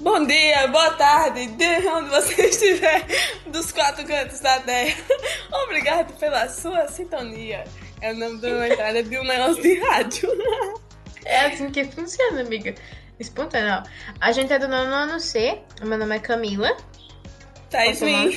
Bom dia, boa tarde, de onde você estiver, dos quatro cantos da terra. Obrigado pela sua sintonia. É o nome de uma entrada de um negócio de rádio. É assim que funciona, amiga. Espontâneo. A gente é do nono ano C. Meu nome é Camila. Thaís Min.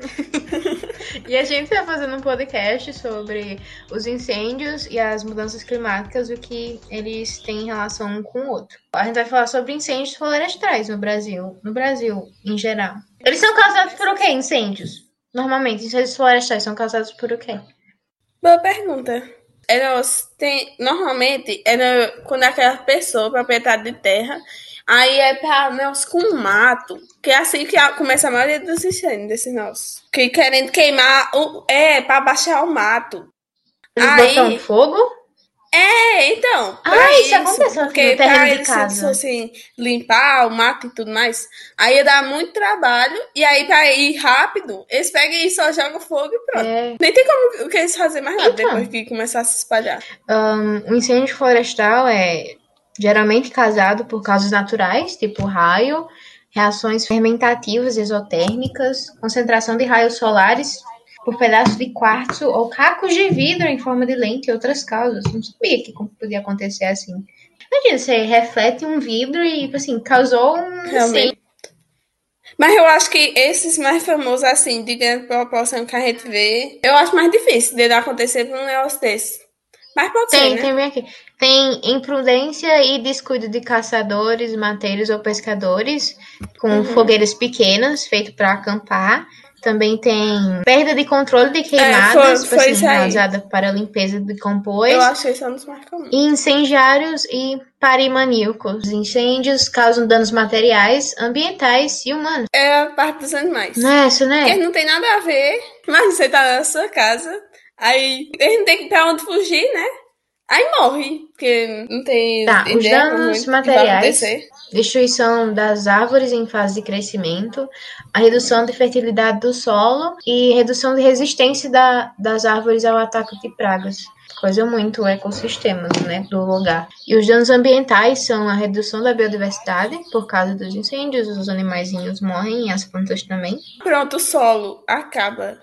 e a gente tá fazendo um podcast sobre os incêndios e as mudanças climáticas, o que eles têm em relação um com o outro. A gente vai falar sobre incêndios florestais no Brasil, no Brasil em geral. Eles são causados por o quê, incêndios? Normalmente, incêndios florestais são causados por o quê? Boa pergunta. Era, tem, normalmente, era quando aquela pessoa, proprietária de terra, Aí é pra nós com mato, que é assim que começa a maioria dos incêndios desse nosso. Que querendo queimar, o, é, pra baixar o mato. Eles aí, botam fogo? É, então. Ah, isso, isso acontece porque pra eles se assim, limpar o mato e tudo mais, aí ia dar muito trabalho, e aí pra ir rápido, eles pegam e só jogam fogo e pronto. É. Nem tem como o que eles fazerem mais nada então, depois que começar a se espalhar. Um, o incêndio florestal é geralmente causado por causas naturais, tipo raio, reações fermentativas exotérmicas, concentração de raios solares por pedaços de quartzo ou cacos de vidro em forma de lente e outras causas. Não sabia que podia acontecer assim. Imagina, você reflete um vidro e, tipo assim, causou um incêndio. Mas eu acho que esses mais famosos, assim, de grande proporção que a gente vê, eu acho mais difícil de acontecer com um negócio desse. Mas pode tem, ser, né? Tem, bem aqui. Tem imprudência e descuido de caçadores, mateiros ou pescadores com uhum. fogueiras pequenas, feito para acampar. Também tem perda de controle de queimadas, é, foi, foi assim, realizada para limpeza de compôs. Eu achei isso um dos mais comuns. Incendiários e parimaníacos. Os incêndios causam danos materiais, ambientais e humanos. É a parte dos animais. Não é isso, né? Porque não tem nada a ver, mas você tá na sua casa, aí eles não tem pra onde fugir, né? Aí morre, porque não tem. Tá, os danos materiais, destruição das árvores em fase de crescimento, a redução de fertilidade do solo e redução de resistência da, das árvores ao ataque de pragas. Coisa muito o ecossistema né, do lugar. E os danos ambientais são a redução da biodiversidade por causa dos incêndios, os animaizinhos morrem e as plantas também. Pronto, o solo acaba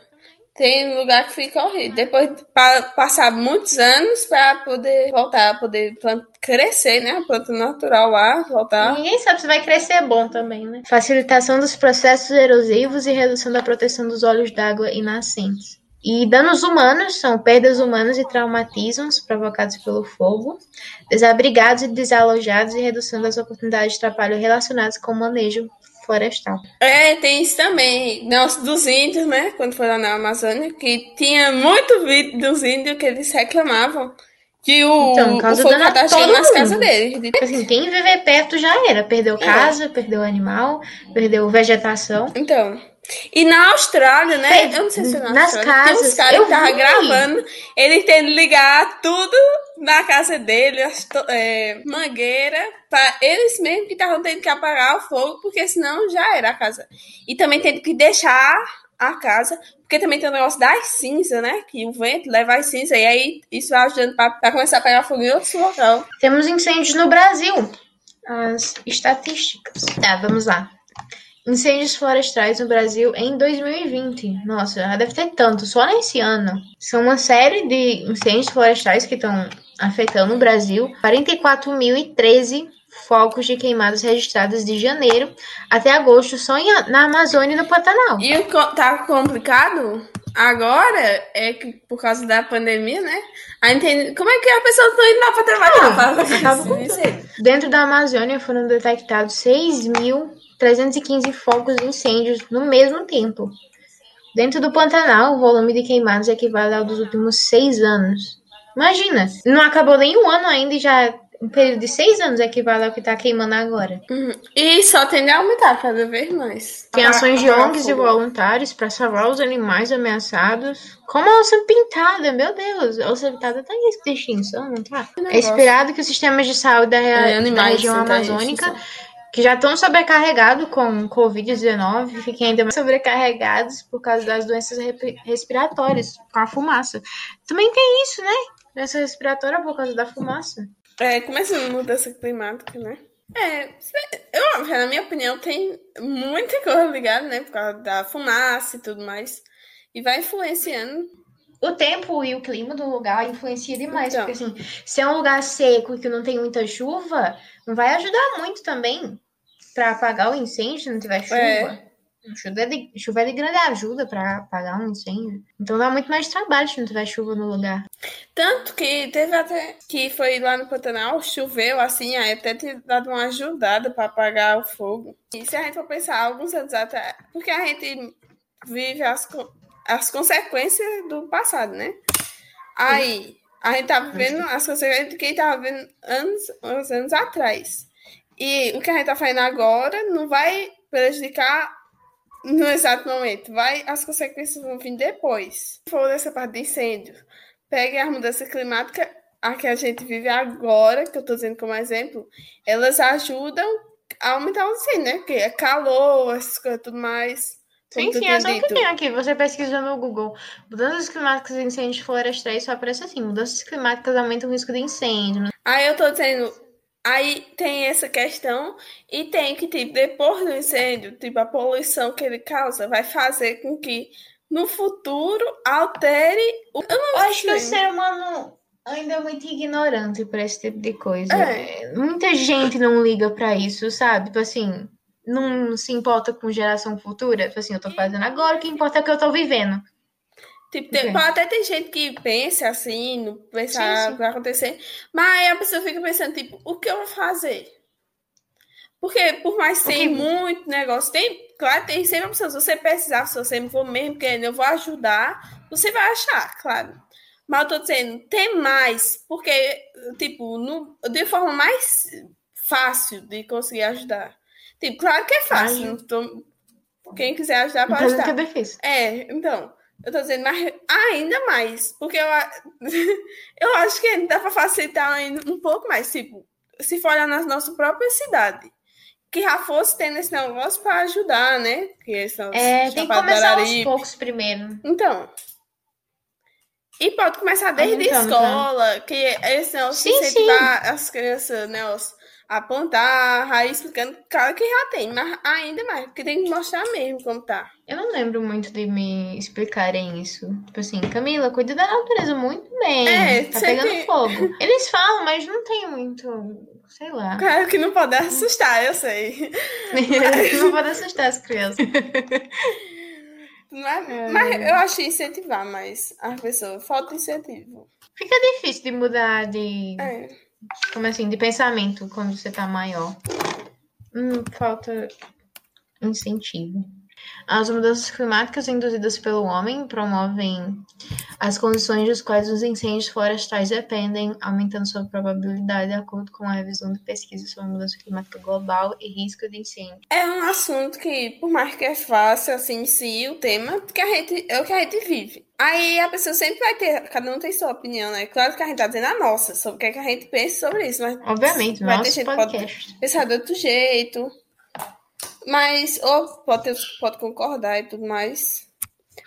tem lugar que fica horrível. Depois para passar muitos anos para poder voltar, poder crescer, né? A planta natural lá, voltar. Ninguém sabe se vai crescer bom também, né? Facilitação dos processos erosivos e redução da proteção dos olhos d'água e nascentes. E danos humanos são perdas humanas e traumatismos provocados pelo fogo, desabrigados e desalojados e redução das oportunidades de trabalho relacionadas com o manejo florestal. É, tem isso também. Nossa, dos índios, né? Quando foi lá na Amazônia, que tinha muito vídeo dos índios que eles reclamavam que o, então, o fogo tá nas casas deles. Assim, quem viver perto já era. Perdeu é. casa, é. perdeu animal, perdeu vegetação. Então. E na Austrália, né? eu não sei se é na nas Austrália, casas, tem uns caras que estavam gravando, têm que ligar tudo na casa dele, é, mangueira, para eles mesmos que estavam tendo que apagar o fogo, porque senão já era a casa. E também tendo que deixar a casa, porque também tem o negócio das cinzas, né? Que o vento leva as cinzas, e aí isso vai ajudando para começar a pegar fogo em outros locais. Temos incêndios no Brasil. As estatísticas. Tá, vamos lá. Incêndios florestais no Brasil em 2020. Nossa, já deve ter tanto, só nesse ano. São uma série de incêndios florestais que estão afetando o Brasil. 44.013 focos de queimadas registrados de janeiro até agosto só na Amazônia e no Pantanal. E tá complicado agora é que por causa da pandemia, né? A gente, como é que a pessoa está indo lá para trabalhar? Ah, Dentro da Amazônia foram detectados 6 mil 315 focos de incêndios no mesmo tempo. Dentro do Pantanal, o volume de queimados equivale ao dos últimos seis anos. Imagina, não acabou nem um ano ainda e já um período de seis anos equivale ao que está queimando agora. Uhum. E só tende a aumentar cada vez mais. Tem ações de ONGs e voluntários para salvar os animais ameaçados. Como a onça pintada, meu Deus, a onça pintada tá em extinção, não tá? É esperado que os sistemas de saúde da, é, da região amazônica que já estão sobrecarregados com Covid-19, fiquem ainda mais sobrecarregados por causa das doenças respiratórias, com a fumaça. Também tem isso, né? Doença respiratória por causa da fumaça. É, começando a mudança climática, né? É, eu, na minha opinião, tem muita coisa ligada, né? Por causa da fumaça e tudo mais. E vai influenciando. O tempo e o clima do lugar influencia demais. Então. Porque, assim, se é um lugar seco e que não tem muita chuva, não vai ajudar muito também para apagar o incêndio se não tiver chuva. É. Chuva é, de, chuva é de grande ajuda para apagar um incêndio. Então dá muito mais trabalho se não tiver chuva no lugar. Tanto que teve até que foi lá no Pantanal, choveu assim, aí até ter dado uma ajudada para apagar o fogo. E se a gente for pensar alguns anos atrás, porque a gente vive as, as consequências do passado, né? Aí a gente tá vivendo as consequências de quem tava vivendo anos, anos atrás. E o que a gente tá fazendo agora não vai prejudicar no exato momento. Vai, as consequências vão vir depois. Se for essa parte de incêndio, pegue as mudanças climáticas, a que a gente vive agora, que eu tô dizendo como exemplo, elas ajudam a aumentar o incêndio, né? Porque é calor, essas coisas tudo mais. Sim, sim, é só o que tem aqui. Você pesquisa no Google mudanças climáticas e incêndios florestais, só aparece assim: mudanças climáticas aumentam o risco de incêndio. Aí eu tô dizendo, aí tem essa questão e tem que, tipo, depois do incêndio, tipo, a poluição que ele causa vai fazer com que no futuro altere o. Eu não Eu acho que o ser humano ainda é muito ignorante para esse tipo de coisa. É. Muita gente não liga para isso, sabe? Tipo assim, não se importa com geração futura. Tipo assim, eu tô fazendo agora, o que importa é o que eu tô vivendo. Tipo, tem- pode até ter gente que pensa assim, não pensar o que vai acontecer, mas a pessoa fica pensando, tipo, o que eu vou fazer? Porque por mais que tem muito negócio, tem, claro, tem sempre opção. Se você precisar, se você for mesmo querendo, eu vou ajudar, você vai achar, claro. Mas eu tô dizendo, tem mais, porque, tipo, no, de forma mais fácil de conseguir ajudar. Tipo, claro que é fácil. Tô- quem quiser ajudar, pode Mas que ajudar. é difícil. É, então, eu tô dizendo, mas ainda mais, porque eu, a- eu acho que dá pra facilitar ainda um pouco mais, tipo, se for olhar na nossa própria cidade, que já fosse tendo esse negócio pra ajudar, né? Que são É, tem que começar aos poucos primeiro. Então, e pode começar desde Aumentando, escola, que esse negócio Sim, incentivar as crianças, né, os- a plantar, aí explicando, claro que já tem, mas ainda mais, porque tem que mostrar mesmo como tá. Eu não lembro muito de me explicarem isso. Tipo assim, Camila, cuida da natureza muito bem. É, tá pegando fogo. Eles falam, mas não tem muito. Sei lá. Claro que não pode assustar, eu sei. não pode assustar as crianças. Mas, É. mas eu acho incentivar mais as pessoas. Falta incentivo. Fica difícil de mudar de. É. Como assim? De pensamento quando você tá maior. Hum, falta incentivo. As mudanças climáticas induzidas pelo homem promovem as condições das quais os incêndios florestais dependem, aumentando sua probabilidade de acordo com a revisão de pesquisa sobre mudança climática global e risco de incêndio. É um assunto que, por mais que é fácil, assim, em si, o tema, porque a gente, é o que a gente vive. Aí a pessoa sempre vai ter, cada um tem sua opinião, né? Claro que a gente tá dizendo a nossa, sobre o que, é que a gente pensa sobre isso, mas Obviamente, vai ter gente que pode podcast. pensar de outro jeito. Mas, ou pode, ter, pode concordar e tudo mais.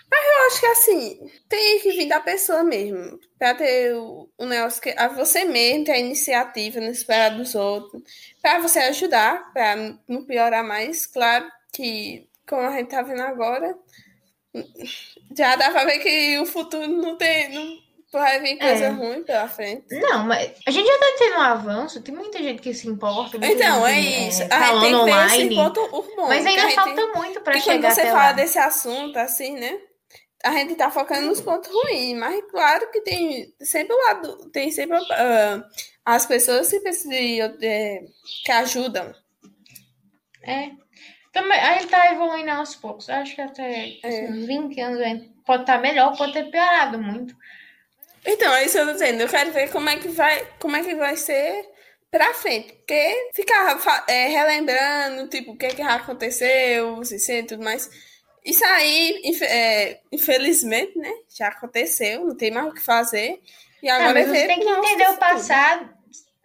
Mas eu acho que assim, tem que vir da pessoa mesmo. Pra ter o, o negócio que. A você mesmo ter a iniciativa, não esperar dos outros. Pra você ajudar, pra não piorar mais. Claro que, como a gente tá vendo agora, já dá pra ver que o futuro não tem. Não vai vir coisa É. ruim pela frente. Não, mas a gente já tá tendo um avanço, tem muita gente que se importa. Então, é gente, isso. a gente tem online. esse ponto bom. Mas ainda gente- falta muito pra Porque quando chegar você fala lá. desse assunto, assim, né? A gente tá focando nos pontos ruins, mas claro que tem sempre o lado, tem sempre ah, as pessoas que precisam é, que ajudam. É. Também, aí ele tá evoluindo aos poucos. Acho que até É. uns 20 anos pode estar melhor, pode ter piorado muito. Então, é isso que eu tô dizendo. Eu quero ver como é que vai, como é que vai ser pra frente. Porque ficar é, relembrando, tipo, o que, que já aconteceu, os incêndios e tudo mais. Isso aí, infe- é, infelizmente, né? Já aconteceu, não tem mais o que fazer. E Ah, agora mas é você tem que nosso entender o passado.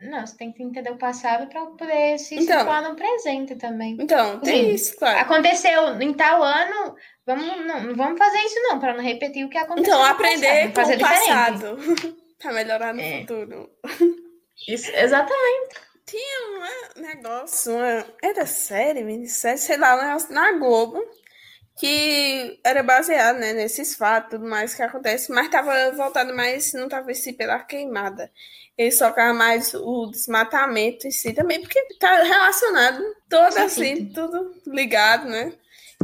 Não, você tem que entender o passado pra poder se Então. situar no presente também. Então, tem Sim. isso, claro. Aconteceu em tal ano, vamos, não, não vamos fazer isso não, pra não repetir o que aconteceu Então, aprender passado, com fazer o passado. pra melhorar no É. futuro. Isso, exatamente. Tinha um negócio, uma, era série, minissérie, sei lá, um negócio na Globo, que era baseado né, nesses fatos tudo mais que acontece, mas estava voltado mais, não estava assim pela queimada. Ele socava mais o desmatamento em si também, porque tá relacionado todo Sim, assim, sim. tudo ligado, né?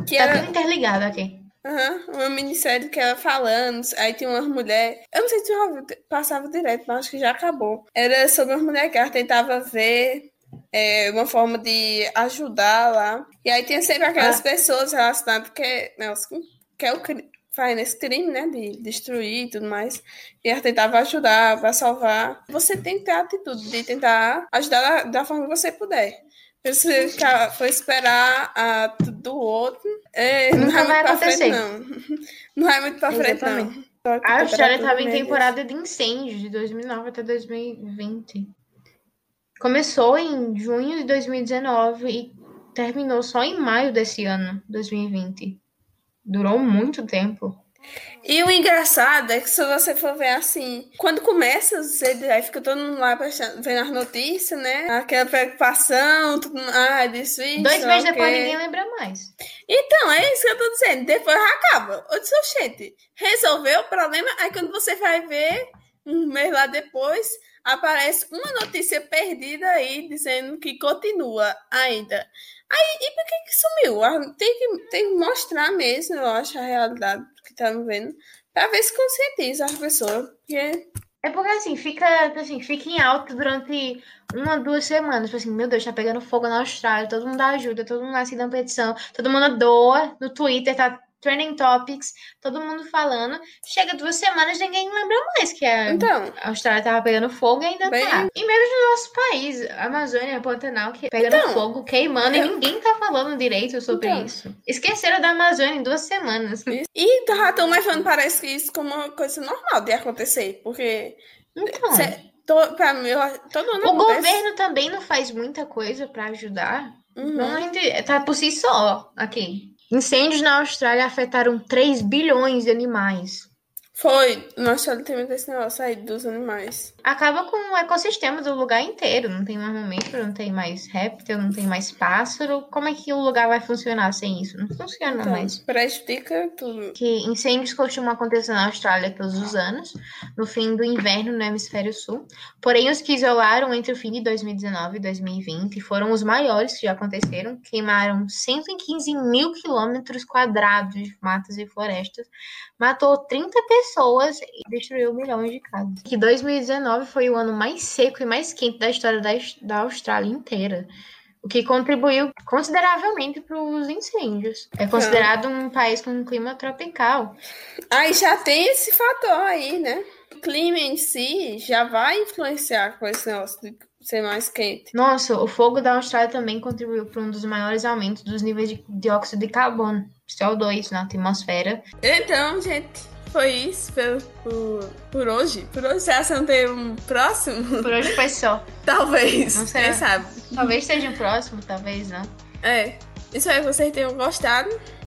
Que Tá era tudo interligado aqui. aham, uma minissérie que ela falando, aí tinha uma mulher, eu não sei se ouviu, passava direto, mas acho que já acabou. Era sobre uma mulher que ela tentava ver é, uma forma de ajudar lá. E aí tinha sempre aquelas Ah. pessoas relacionadas que, né, os- que é o faz esse crime, né, de destruir e tudo mais. E ela tentava ajudar, para salvar. Você tem que ter a atitude de tentar ajudar da, da forma que você puder. Se você ficar, for esperar a tudo do outro, é, não Nunca vai vai muito pra frente, acontecer. não. Não vai muito pra frente, não. A temperatura estava em temporada de incêndios de 2009 até 2020. Começou em junho de 2019 e terminou só em maio desse ano, 2020. Durou muito tempo. E o engraçado é que se você for ver assim, quando começa, você aí fica todo mundo lá vendo as notícias, né? Aquela preocupação, tudo, ah, disso, isso. Dois meses ok. depois ninguém lembra mais. Então, é isso que eu tô dizendo. Depois acaba. Eu disse, gente, resolveu o problema. Aí quando você vai ver, um mês lá depois, aparece uma notícia perdida aí dizendo que continua ainda. Aí, e por que que sumiu? Tem que, tem que mostrar mesmo, eu acho, a realidade que estamos vendo, pra ver se conscientiza as pessoas. Porque, É porque assim, fica, assim, fica em alta durante uma, duas semanas. Tipo assim, meu Deus, tá pegando fogo na Austrália, todo mundo dá ajuda, todo mundo assina petição, todo mundo doa no Twitter, tá trending topics, todo mundo falando. Chega duas semanas, ninguém lembra mais que a, então, a Austrália tava pegando fogo e ainda Bem- tá. E mesmo no nosso país, Amazônia, Pantanal, que pegando Então, fogo, queimando, eu- e ninguém tá falando direito sobre Então. isso. Esqueceram da Amazônia em duas semanas. e já estão levando, parece que isso como uma coisa normal de acontecer. Porque, Então, cê, to, pra mim, todo ano o acontece. governo também não faz muita coisa pra ajudar. Uhum. Não tá por si só aqui. Incêndios na Austrália afetaram 3 bilhões de animais. Foi. Nossa, tem muito esse negócio aí dos animais. Acaba com o ecossistema do lugar inteiro. Não tem mais mamífero, não tem mais réptil, não tem mais pássaro. Como é que o lugar vai funcionar sem isso? Não funciona Então, mais. prejudica tudo. Que incêndios costumam acontecer na Austrália todos os anos, no fim do inverno no hemisfério sul. Porém, os que isolaram entre o fim de 2019 e 2020 foram os maiores que já aconteceram. Queimaram 115 mil quilômetros quadrados de matas e florestas, matou 30 pessoas e destruiu milhões de casas. Que 2019 foi o ano mais seco e mais quente da história da, da Austrália inteira. O que contribuiu consideravelmente para os incêndios. É considerado um país com um clima tropical. Aí já tem esse fator aí, né? O clima em si já vai influenciar com esse negócio de ser mais quente. Nossa, o fogo da Austrália também contribuiu para um dos maiores aumentos dos níveis de dióxido de carbono, CO2, na atmosfera. Então, gente, foi isso por, por, hoje. Por hoje, você acha que não tem um próximo? Por hoje foi só. Talvez. Não será? Quem sabe? Talvez seja o próximo, talvez não. É. Espero que vocês tenham gostado.